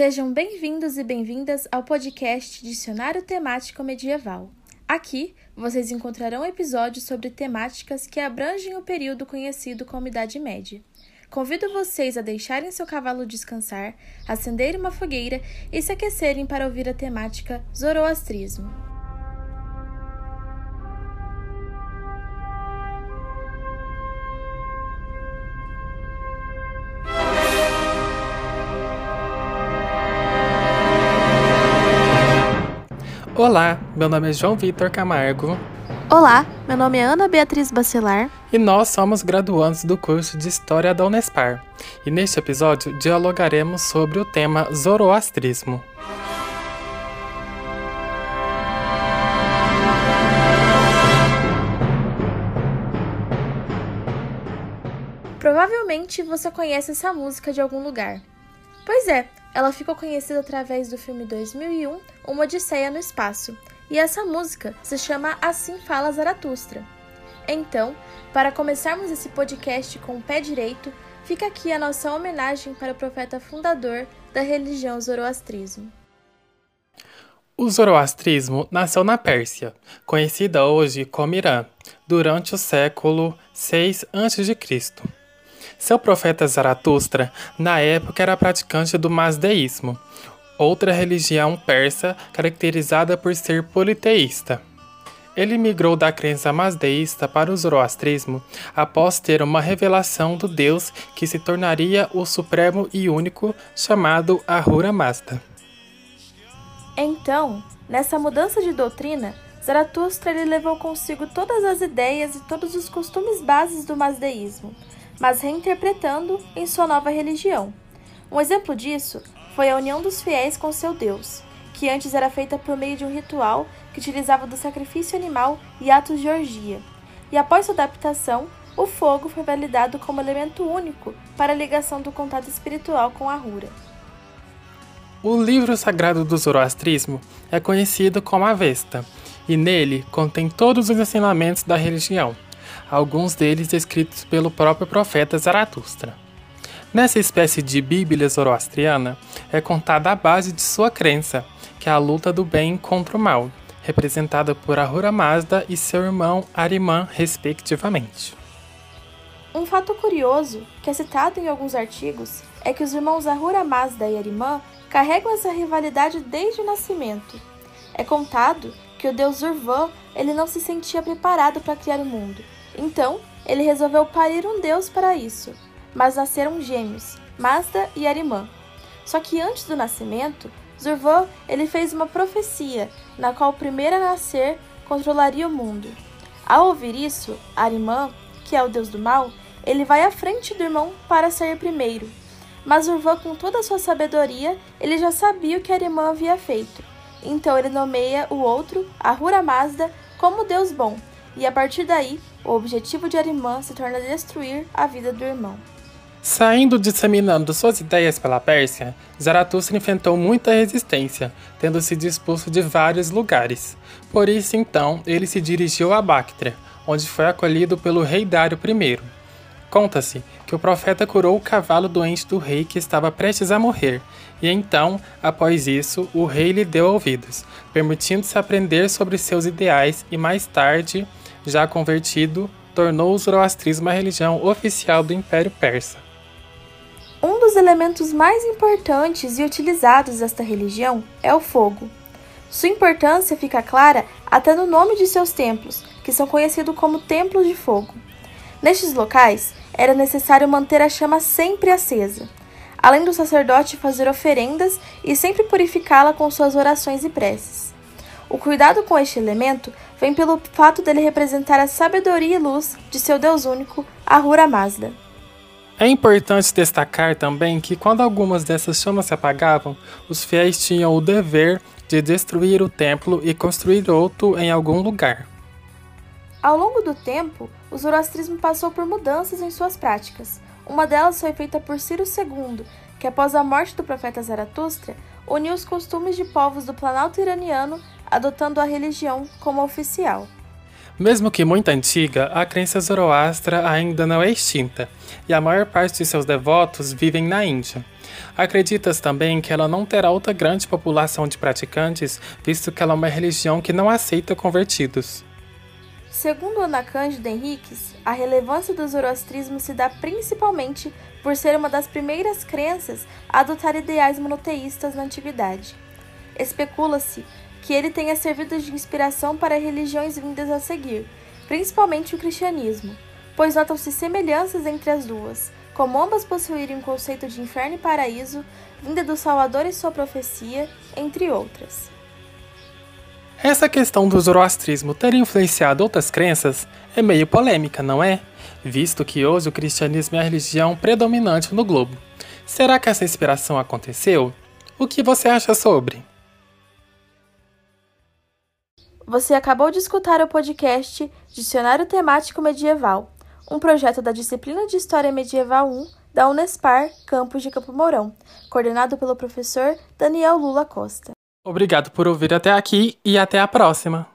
Sejam bem-vindos e bem-vindas ao podcast Dicionário Temático Medieval. Aqui vocês encontrarão episódios sobre temáticas que abrangem o período conhecido como Idade Média. Convido vocês a deixarem seu cavalo descansar, acenderem uma fogueira e se aquecerem para ouvir a temática Zoroastrismo. Olá, meu nome é João Vitor Camargo. Olá, meu nome é Ana Beatriz Bacelar. E nós somos graduandos do curso de História da Unespar. E neste episódio dialogaremos sobre o tema Zoroastrismo. Provavelmente você conhece essa música de algum lugar. Pois é, ela ficou conhecida através do filme 2001, Uma Odisseia no Espaço, e essa música se chama Assim Fala Zaratustra. Então, para começarmos esse podcast com o pé direito, fica aqui a nossa homenagem para o profeta fundador da religião zoroastrismo. O zoroastrismo nasceu na Pérsia, conhecida hoje como Irã, durante o século 6 a.C. Seu profeta Zaratustra, na época, era praticante do masdeísmo, outra religião persa caracterizada por ser politeísta. Ele migrou da crença masdeísta para o zoroastrismo após ter uma revelação do Deus que se tornaria o supremo e único, chamado Ahura Mazda. Então, nessa mudança de doutrina, Zaratustra levou consigo todas as ideias e todos os costumes bases do masdeísmo, mas reinterpretando em sua nova religião. Um exemplo disso foi a união dos fiéis com seu Deus, que antes era feita por meio de um ritual que utilizava do sacrifício animal e atos de orgia. E após sua adaptação, o fogo foi validado como elemento único para a ligação do contato espiritual com a Rura. O livro sagrado do zoroastrismo é conhecido como Avesta, e nele contém todos os ensinamentos da religião alguns deles escritos pelo próprio profeta Zaratustra. Nessa espécie de Bíblia zoroastriana é contada a base de sua crença, que é a luta do bem contra o mal, representada por Ahura Mazda e seu irmão Arimã, respectivamente. Um fato curioso, que é citado em alguns artigos, é que os irmãos Ahura Mazda e Arimã carregam essa rivalidade desde o nascimento. É contado que o deus Urvã ele não se sentia preparado para criar o mundo, então, ele resolveu parir um deus para isso, mas nasceram gêmeos, Mazda e Arimã. Só que antes do nascimento, Zurvan ele fez uma profecia, na qual o primeiro a nascer controlaria o mundo. Ao ouvir isso, Arimã, que é o deus do mal, ele vai à frente do irmão para ser primeiro. Mas Zurvan, com toda a sua sabedoria, ele já sabia o que Arimã havia feito. Então ele nomeia o outro, Ahura Mazda, como Deus bom, e a partir daí o objetivo de Arimã se torna destruir a vida do irmão. Saindo disseminando suas ideias pela Pérsia, Zaratustra enfrentou muita resistência, tendo se expulso de vários lugares. Por isso, então, ele se dirigiu a Bactria, onde foi acolhido pelo rei Dário I. Conta-se que o profeta curou o cavalo doente do rei que estava prestes a morrer, e então, após isso, o rei lhe deu ouvidos, permitindo-se aprender sobre seus ideais e mais tarde já convertido, tornou o zoroastrismo a religião oficial do Império Persa. Um dos elementos mais importantes e utilizados desta religião é o fogo. Sua importância fica clara até no nome de seus templos, que são conhecidos como Templos de Fogo. Nestes locais, era necessário manter a chama sempre acesa, além do sacerdote fazer oferendas e sempre purificá-la com suas orações e preces. O cuidado com este elemento vem pelo fato dele representar a sabedoria e luz de seu Deus único, Ahura Mazda. É importante destacar também que quando algumas dessas chamas se apagavam, os fiéis tinham o dever de destruir o templo e construir outro em algum lugar. Ao longo do tempo, o zoroastrismo passou por mudanças em suas práticas. Uma delas foi feita por Ciro II, que após a morte do profeta Zaratustra, uniu os costumes de povos do Planalto iraniano adotando a religião como oficial. Mesmo que muito antiga, a crença zoroastra ainda não é extinta, e a maior parte de seus devotos vivem na Índia. Acreditas também que ela não terá outra grande população de praticantes, visto que ela é uma religião que não aceita convertidos. Segundo Ana Cândida Henriques, a relevância do zoroastrismo se dá principalmente por ser uma das primeiras crenças a adotar ideais monoteístas na antiguidade. Especula-se que ele tenha servido de inspiração para religiões vindas a seguir, principalmente o cristianismo, pois notam-se semelhanças entre as duas, como ambas possuírem um conceito de inferno e paraíso, vinda do Salvador e sua profecia, entre outras. Essa questão do zoroastrismo ter influenciado outras crenças é meio polêmica, não é? Visto que hoje o cristianismo é a religião predominante no globo. Será que essa inspiração aconteceu? O que você acha sobre? Você acabou de escutar o podcast Dicionário Temático Medieval, um projeto da disciplina de História Medieval 1 da Unespar, campus de Campo Mourão, coordenado pelo professor Daniel Lula Costa. Obrigado por ouvir até aqui e até a próxima!